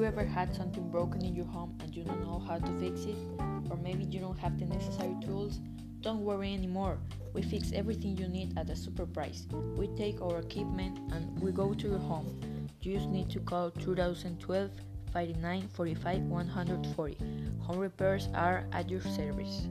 you ever had something broken in your home and you don't know how to fix it? Or maybe you don't have the necessary tools? Don't worry anymore. We fix everything you need at a super price. We take our equipment and we go to your home. You just need to call 2012 59 45 140. Home repairs are at your service.